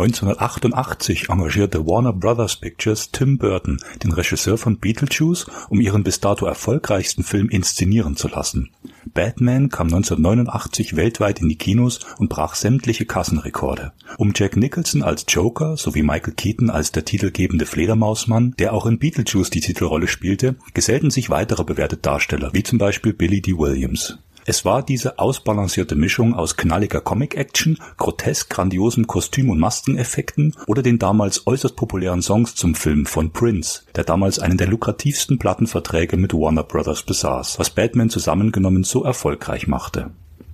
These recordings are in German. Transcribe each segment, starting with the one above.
1988 engagierte Warner Brothers Pictures Tim Burton, den Regisseur von Beetlejuice, um ihren bis dato erfolgreichsten Film inszenieren zu lassen. Batman kam 1989 weltweit in die Kinos und brach sämtliche Kassenrekorde. Um Jack Nicholson als Joker sowie Michael Keaton als der titelgebende Fledermausmann, der auch in Beetlejuice die Titelrolle spielte, gesellten sich weitere bewährte Darsteller, wie zum Beispiel Billy Dee Williams. Es war diese ausbalancierte Mischung aus knalliger Comic-Action, grotesk grandiosem Kostüm- und Maskeneffekten oder den damals äußerst populären Songs zum Film von Prince, der damals einen der lukrativsten Plattenverträge mit Warner Brothers besaß, was Batman zusammengenommen so erfolgreich machte.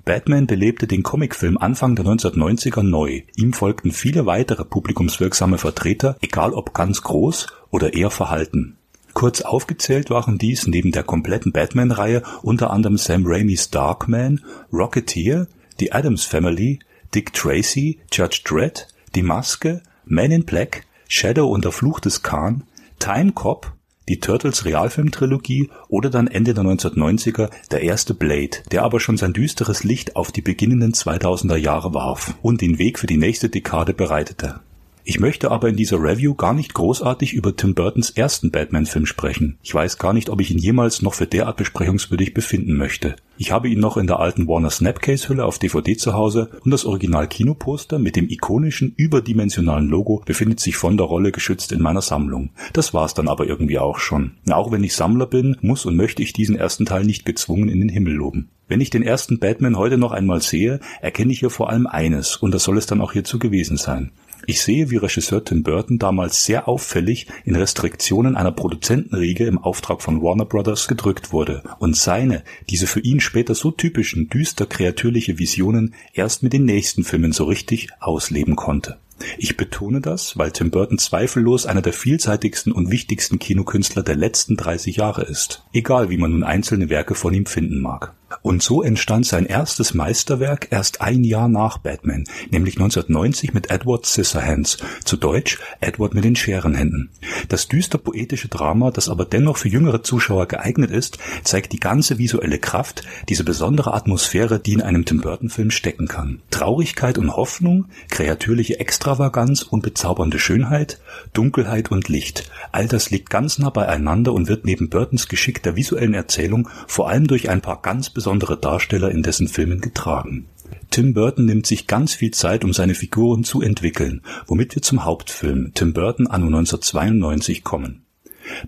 Batman belebte den Comicfilm Anfang der 1990er neu. Ihm folgten viele weitere publikumswirksame Vertreter, egal ob ganz groß oder eher verhalten. Kurz aufgezählt waren dies neben der kompletten Batman-Reihe unter anderem Sam Raimis Darkman, Rocketeer, The Addams Family, Dick Tracy, Judge Dredd, Die Maske, Man in Black, Shadow und der Fluch des Khan, Time Cop, die Turtles Realfilmtrilogie oder dann Ende der 1990er der erste Blade, der aber schon sein düsteres Licht auf die beginnenden 2000er Jahre warf und den Weg für die nächste Dekade bereitete. Ich möchte aber in dieser Review gar nicht großartig über Tim Burtons ersten Batman-Film sprechen. Ich weiß gar nicht, ob ich ihn jemals noch für derart besprechungswürdig befinden möchte. Ich habe ihn noch in der alten Warner Snapcase-Hülle auf DVD zu Hause und das Original-Kinoposter mit dem ikonischen, überdimensionalen Logo befindet sich von der Rolle geschützt in meiner Sammlung. Das war's dann aber irgendwie auch schon. Auch wenn ich Sammler bin, muss und möchte ich diesen ersten Teil nicht gezwungen in den Himmel loben. Wenn ich den ersten Batman heute noch einmal sehe, erkenne ich hier vor allem eines, und das soll es dann auch hierzu gewesen sein. Ich sehe, wie Regisseur Tim Burton damals sehr auffällig in Restriktionen einer Produzentenriege im Auftrag von Warner Brothers gedrückt wurde und seine, diese für ihn später so typischen düster kreatürliche Visionen erst mit den nächsten Filmen so richtig ausleben konnte. Ich betone das, weil Tim Burton zweifellos einer der vielseitigsten und wichtigsten Kinokünstler der letzten 30 Jahre ist, egal wie man nun einzelne Werke von ihm finden mag. Und so entstand sein erstes Meisterwerk erst ein Jahr nach Batman, nämlich 1990 mit Edward Scissorhands, zu Deutsch Edward mit den Scherenhänden. Das düster poetische Drama, das aber dennoch für jüngere Zuschauer geeignet ist, zeigt die ganze visuelle Kraft, diese besondere Atmosphäre, die in einem Tim Burton Film stecken kann. Traurigkeit und Hoffnung, kreatürliche Extravaganz und bezaubernde Schönheit, Dunkelheit und Licht, all das liegt ganz nah beieinander und wird neben Burtons geschickter visuellen Erzählung vor allem durch ein paar ganz besondere Darsteller in dessen Filmen getragen. Tim Burton nimmt sich ganz viel Zeit, um seine Figuren zu entwickeln, womit wir zum Hauptfilm Tim Burton anno 1992 kommen.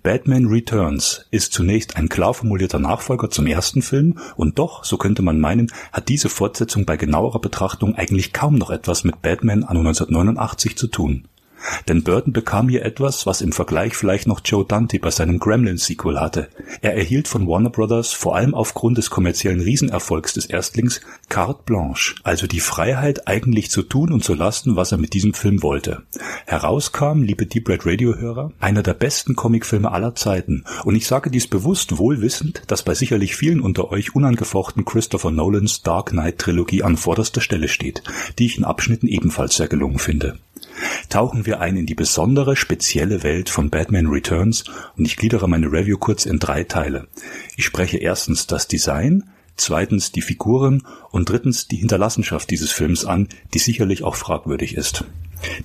Batman Returns ist zunächst ein klar formulierter Nachfolger zum ersten Film und doch, so könnte man meinen, hat diese Fortsetzung bei genauerer Betrachtung eigentlich kaum noch etwas mit Batman anno 1989 zu tun. Denn Burton bekam hier etwas, was im Vergleich vielleicht noch Joe Dante bei seinem Gremlins-Sequel hatte. Er erhielt von Warner Brothers vor allem aufgrund des kommerziellen Riesenerfolgs des Erstlings carte blanche, also die Freiheit eigentlich zu tun und zu lassen, was er mit diesem Film wollte. Herauskam, liebe Deep Red Radio-Hörer, einer der besten Comicfilme aller Zeiten. Und ich sage dies bewusst wohl wissend, dass bei sicherlich vielen unter euch unangefochten Christopher Nolans Dark Knight-Trilogie an vorderster Stelle steht, die ich in Abschnitten ebenfalls sehr gelungen finde tauchen wir ein in die besondere, spezielle Welt von Batman Returns und ich gliedere meine Review kurz in drei Teile. Ich spreche erstens das Design, zweitens die Figuren und drittens die Hinterlassenschaft dieses Films an, die sicherlich auch fragwürdig ist.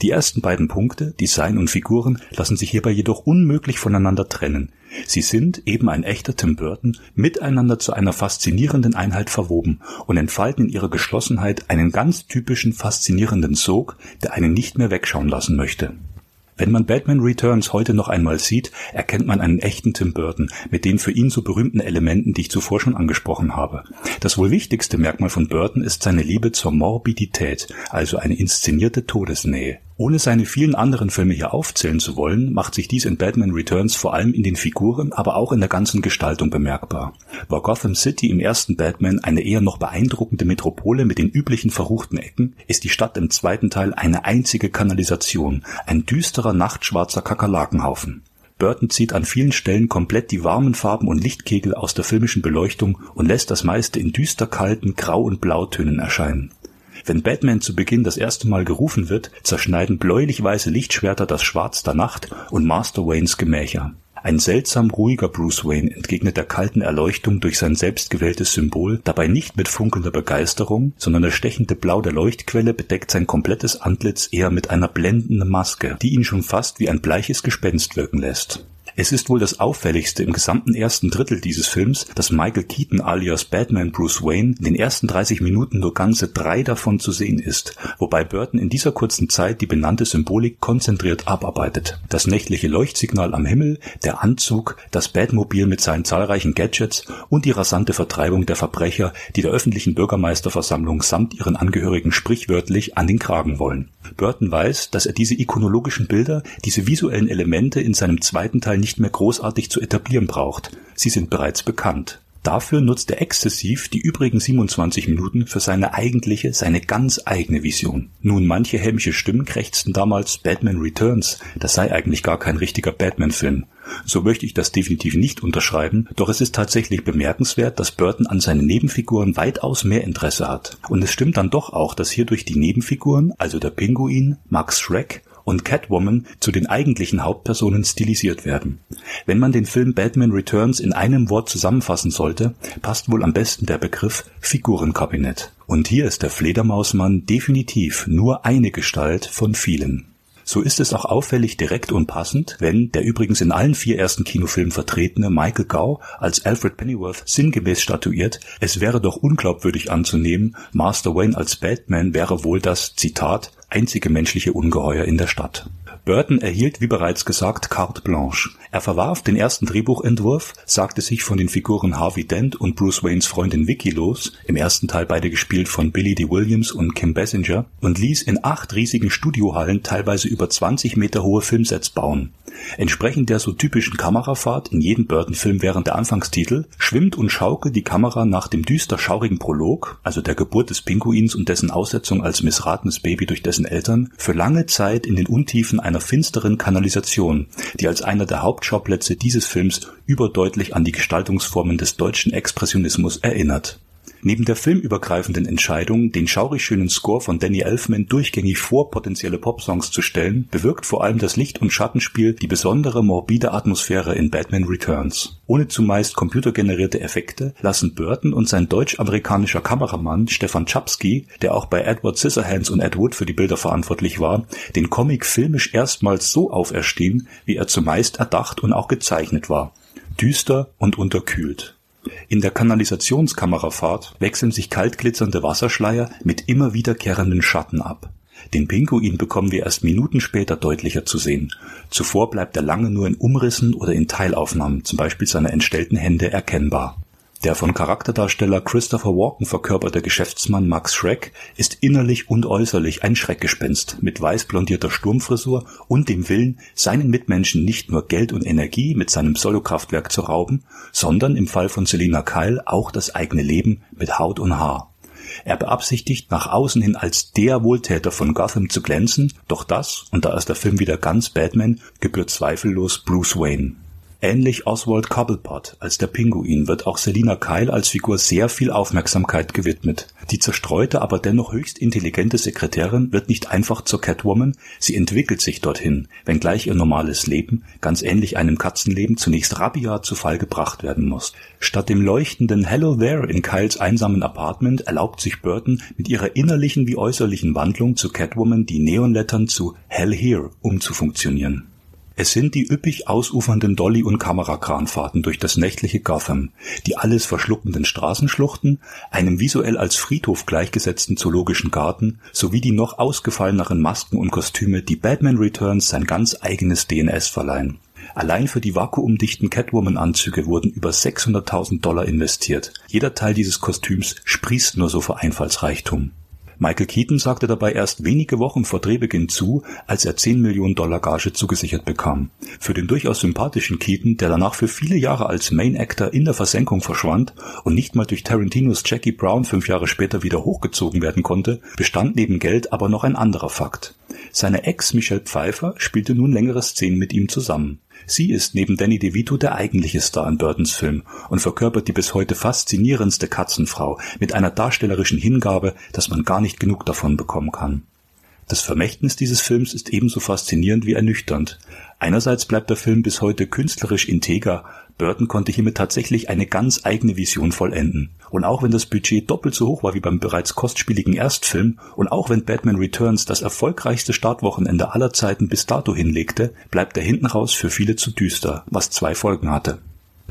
Die ersten beiden Punkte, Design und Figuren, lassen sich hierbei jedoch unmöglich voneinander trennen. Sie sind, eben ein echter Tim Burton, miteinander zu einer faszinierenden Einheit verwoben und entfalten in ihrer Geschlossenheit einen ganz typischen faszinierenden Sog, der einen nicht mehr wegschauen lassen möchte. Wenn man Batman Returns heute noch einmal sieht, erkennt man einen echten Tim Burton mit den für ihn so berühmten Elementen, die ich zuvor schon angesprochen habe. Das wohl wichtigste Merkmal von Burton ist seine Liebe zur Morbidität, also eine inszenierte Todesnähe. Ohne seine vielen anderen Filme hier aufzählen zu wollen, macht sich dies in Batman Returns vor allem in den Figuren, aber auch in der ganzen Gestaltung bemerkbar. War Gotham City im ersten Batman eine eher noch beeindruckende Metropole mit den üblichen verruchten Ecken, ist die Stadt im zweiten Teil eine einzige Kanalisation, ein düsterer nachtschwarzer Kakerlakenhaufen. Burton zieht an vielen Stellen komplett die warmen Farben und Lichtkegel aus der filmischen Beleuchtung und lässt das meiste in düster kalten Grau- und Blautönen erscheinen. Wenn Batman zu Beginn das erste Mal gerufen wird, zerschneiden bläulich-weiße Lichtschwerter das Schwarz der Nacht und Master Waynes Gemächer. Ein seltsam ruhiger Bruce Wayne entgegnet der kalten Erleuchtung durch sein selbstgewähltes Symbol, dabei nicht mit funkelnder Begeisterung, sondern das stechende Blau der Leuchtquelle bedeckt sein komplettes Antlitz eher mit einer blendenden Maske, die ihn schon fast wie ein bleiches Gespenst wirken lässt. Es ist wohl das auffälligste im gesamten ersten Drittel dieses Films, dass Michael Keaton alias Batman Bruce Wayne in den ersten 30 Minuten nur ganze drei davon zu sehen ist, wobei Burton in dieser kurzen Zeit die benannte Symbolik konzentriert abarbeitet. Das nächtliche Leuchtsignal am Himmel, der Anzug, das Batmobil mit seinen zahlreichen Gadgets und die rasante Vertreibung der Verbrecher, die der öffentlichen Bürgermeisterversammlung samt ihren Angehörigen sprichwörtlich an den Kragen wollen. Burton weiß, dass er diese ikonologischen Bilder, diese visuellen Elemente in seinem zweiten Teil nicht mehr großartig zu etablieren braucht. Sie sind bereits bekannt. Dafür nutzt er exzessiv die übrigen 27 Minuten für seine eigentliche, seine ganz eigene Vision. Nun, manche hämische Stimmen krächzten damals Batman Returns, das sei eigentlich gar kein richtiger Batman-Film. So möchte ich das definitiv nicht unterschreiben, doch es ist tatsächlich bemerkenswert, dass Burton an seinen Nebenfiguren weitaus mehr Interesse hat. Und es stimmt dann doch auch, dass hierdurch die Nebenfiguren, also der Pinguin, Max Schreck und Catwoman zu den eigentlichen Hauptpersonen stilisiert werden. Wenn man den Film Batman Returns in einem Wort zusammenfassen sollte, passt wohl am besten der Begriff Figurenkabinett. Und hier ist der Fledermausmann definitiv nur eine Gestalt von vielen. So ist es auch auffällig direkt und passend, wenn der übrigens in allen vier ersten Kinofilmen vertretene Michael Gow als Alfred Pennyworth sinngemäß statuiert, es wäre doch unglaubwürdig anzunehmen, Master Wayne als Batman wäre wohl das, Zitat, einzige menschliche Ungeheuer in der Stadt. Burton erhielt, wie bereits gesagt, carte blanche. Er verwarf den ersten Drehbuchentwurf, sagte sich von den Figuren Harvey Dent und Bruce Waynes Freundin Vicky los, im ersten Teil beide gespielt von Billy D. Williams und Kim Basinger, und ließ in acht riesigen Studiohallen teilweise über 20 Meter hohe Filmsets bauen. Entsprechend der so typischen Kamerafahrt in jedem Burton-Film während der Anfangstitel schwimmt und schaukelt die Kamera nach dem düster schaurigen Prolog, also der Geburt des Pinguins und dessen Aussetzung als missratenes Baby durch dessen Eltern, für lange Zeit in den Untiefen einer finsteren Kanalisation, die als einer der Hauptschauplätze dieses Films überdeutlich an die Gestaltungsformen des deutschen Expressionismus erinnert Neben der filmübergreifenden Entscheidung, den schaurig schönen Score von Danny Elfman durchgängig vor potenzielle Popsongs zu stellen, bewirkt vor allem das Licht- und Schattenspiel die besondere morbide Atmosphäre in Batman Returns. Ohne zumeist computergenerierte Effekte lassen Burton und sein deutsch-amerikanischer Kameramann Stefan Czapski, der auch bei Edward Scissorhands und Ed Wood für die Bilder verantwortlich war, den Comic filmisch erstmals so auferstehen, wie er zumeist erdacht und auch gezeichnet war. Düster und unterkühlt. In der Kanalisationskamerafahrt wechseln sich kalt glitzernde Wasserschleier mit immer wiederkehrenden Schatten ab. Den Pinguin bekommen wir erst Minuten später deutlicher zu sehen. Zuvor bleibt er lange nur in Umrissen oder in Teilaufnahmen, zum Beispiel seiner entstellten Hände, erkennbar der von Charakterdarsteller Christopher Walken verkörperte Geschäftsmann Max Schreck ist innerlich und äußerlich ein Schreckgespenst mit weiß blondierter Sturmfrisur und dem Willen, seinen Mitmenschen nicht nur Geld und Energie mit seinem Solo-Kraftwerk zu rauben, sondern im Fall von Selina Kyle auch das eigene Leben mit Haut und Haar. Er beabsichtigt, nach außen hin als der Wohltäter von Gotham zu glänzen, doch das, und da ist der Film wieder ganz Batman, gebührt zweifellos Bruce Wayne. Ähnlich Oswald Cobblepot als der Pinguin wird auch Selina Kyle als Figur sehr viel Aufmerksamkeit gewidmet. Die zerstreute, aber dennoch höchst intelligente Sekretärin wird nicht einfach zur Catwoman, sie entwickelt sich dorthin, wenngleich ihr normales Leben, ganz ähnlich einem Katzenleben, zunächst rabiat zu Fall gebracht werden muss. Statt dem leuchtenden Hello There in Kyles einsamen Apartment erlaubt sich Burton mit ihrer innerlichen wie äußerlichen Wandlung zu Catwoman die Neonlettern zu Hell Here umzufunktionieren. Es sind die üppig ausufernden Dolly- und Kamerakranfahrten durch das nächtliche Gotham, die alles verschluckenden Straßenschluchten, einem visuell als Friedhof gleichgesetzten zoologischen Garten sowie die noch ausgefalleneren Masken und Kostüme, die Batman Returns sein ganz eigenes DNS verleihen. Allein für die vakuumdichten Catwoman-Anzüge wurden über 600.000 Dollar investiert. Jeder Teil dieses Kostüms sprießt nur so vor Einfallsreichtum. Michael Keaton sagte dabei erst wenige Wochen vor Drehbeginn zu, als er 10 Millionen Dollar Gage zugesichert bekam. Für den durchaus sympathischen Keaton, der danach für viele Jahre als Main Actor in der Versenkung verschwand und nicht mal durch Tarantinos Jackie Brown fünf Jahre später wieder hochgezogen werden konnte, bestand neben Geld aber noch ein anderer Fakt. Seine Ex Michelle Pfeiffer spielte nun längere Szenen mit ihm zusammen. Sie ist neben Danny DeVito der eigentliche Star in Burtons Film und verkörpert die bis heute faszinierendste Katzenfrau mit einer darstellerischen Hingabe, dass man gar nicht genug davon bekommen kann. Das Vermächtnis dieses Films ist ebenso faszinierend wie ernüchternd. Einerseits bleibt der Film bis heute künstlerisch integer, Burton konnte hiermit tatsächlich eine ganz eigene Vision vollenden. Und auch wenn das Budget doppelt so hoch war wie beim bereits kostspieligen Erstfilm und auch wenn Batman Returns das erfolgreichste Startwochenende aller Zeiten bis dato hinlegte, bleibt er hinten raus für viele zu düster, was zwei Folgen hatte.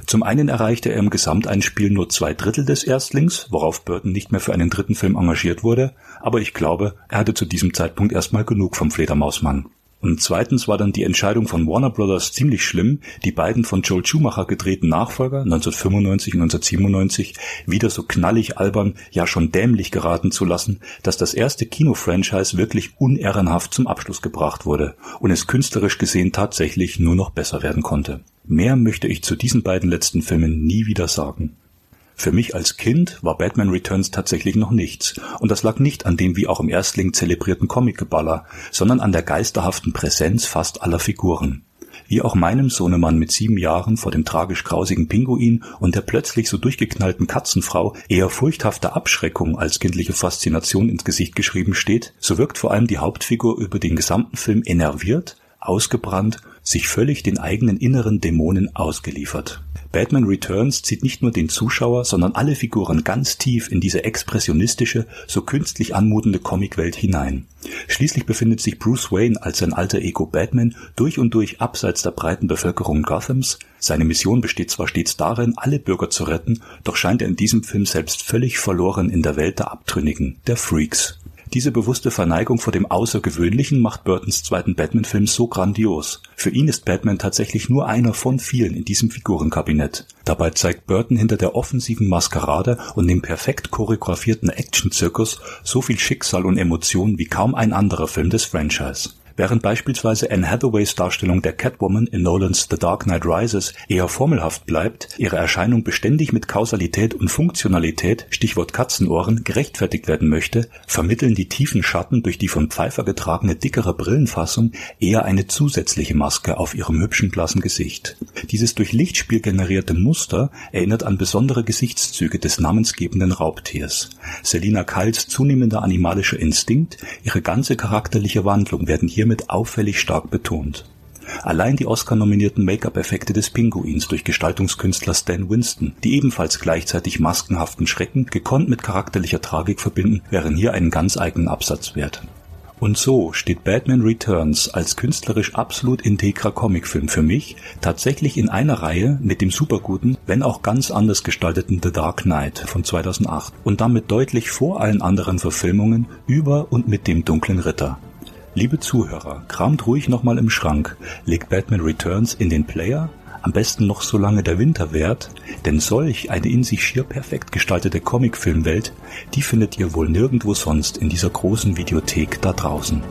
Zum einen erreichte er im Gesamteinspiel nur zwei Drittel des Erstlings, worauf Burton nicht mehr für einen dritten Film engagiert wurde, aber ich glaube, er hatte zu diesem Zeitpunkt erstmal genug vom Fledermausmann. Und zweitens war dann die Entscheidung von Warner Brothers ziemlich schlimm, die beiden von Joel Schumacher gedrehten Nachfolger 1995 und 1997 wieder so knallig albern, ja schon dämlich geraten zu lassen, dass das erste Kino-Franchise wirklich unehrenhaft zum Abschluss gebracht wurde und es künstlerisch gesehen tatsächlich nur noch besser werden konnte. Mehr möchte ich zu diesen beiden letzten Filmen nie wieder sagen. Für mich als Kind war Batman Returns tatsächlich noch nichts, und das lag nicht an dem wie auch im Erstling zelebrierten Comicgeballer, sondern an der geisterhaften Präsenz fast aller Figuren. Wie auch meinem Sohnemann mit sieben Jahren vor dem tragisch grausigen Pinguin und der plötzlich so durchgeknallten Katzenfrau eher furchthafte Abschreckung als kindliche Faszination ins Gesicht geschrieben steht, so wirkt vor allem die Hauptfigur über den gesamten Film enerviert, ausgebrannt, sich völlig den eigenen inneren Dämonen ausgeliefert. Batman Returns zieht nicht nur den Zuschauer, sondern alle Figuren ganz tief in diese expressionistische, so künstlich anmutende Comicwelt hinein. Schließlich befindet sich Bruce Wayne als sein alter Ego Batman durch und durch abseits der breiten Bevölkerung Gothams. Seine Mission besteht zwar stets darin, alle Bürger zu retten, doch scheint er in diesem Film selbst völlig verloren in der Welt der Abtrünnigen, der Freaks. Diese bewusste Verneigung vor dem Außergewöhnlichen macht Burtons zweiten Batman-Film so grandios. Für ihn ist Batman tatsächlich nur einer von vielen in diesem Figurenkabinett. Dabei zeigt Burton hinter der offensiven Maskerade und dem perfekt choreografierten Actionzirkus so viel Schicksal und Emotionen wie kaum ein anderer Film des Franchise. Während beispielsweise Anne Hathaways Darstellung der Catwoman in Nolans The Dark Knight Rises eher formelhaft bleibt, ihre Erscheinung beständig mit Kausalität und Funktionalität (Stichwort Katzenohren) gerechtfertigt werden möchte, vermitteln die tiefen Schatten durch die von Pfeiffer getragene dickere Brillenfassung eher eine zusätzliche Maske auf ihrem hübschen blassen Gesicht. Dieses durch Lichtspiel generierte Muster erinnert an besondere Gesichtszüge des namensgebenden Raubtiers. Selina Kyles zunehmender animalischer Instinkt, ihre ganze charakterliche Wandlung werden hier hiermit auffällig stark betont. Allein die Oscar-nominierten Make-up-Effekte des Pinguins durch Gestaltungskünstler Stan Winston, die ebenfalls gleichzeitig maskenhaften Schrecken gekonnt mit charakterlicher Tragik verbinden, wären hier einen ganz eigenen Absatz wert. Und so steht Batman Returns als künstlerisch absolut integrer Comicfilm für mich tatsächlich in einer Reihe mit dem superguten, wenn auch ganz anders gestalteten The Dark Knight von 2008 und damit deutlich vor allen anderen Verfilmungen über und mit dem Dunklen Ritter. Liebe Zuhörer, kramt ruhig nochmal im Schrank, legt Batman Returns in den Player, am besten noch solange der Winter währt, denn solch eine in sich schier perfekt gestaltete Comicfilmwelt, die findet ihr wohl nirgendwo sonst in dieser großen Videothek da draußen.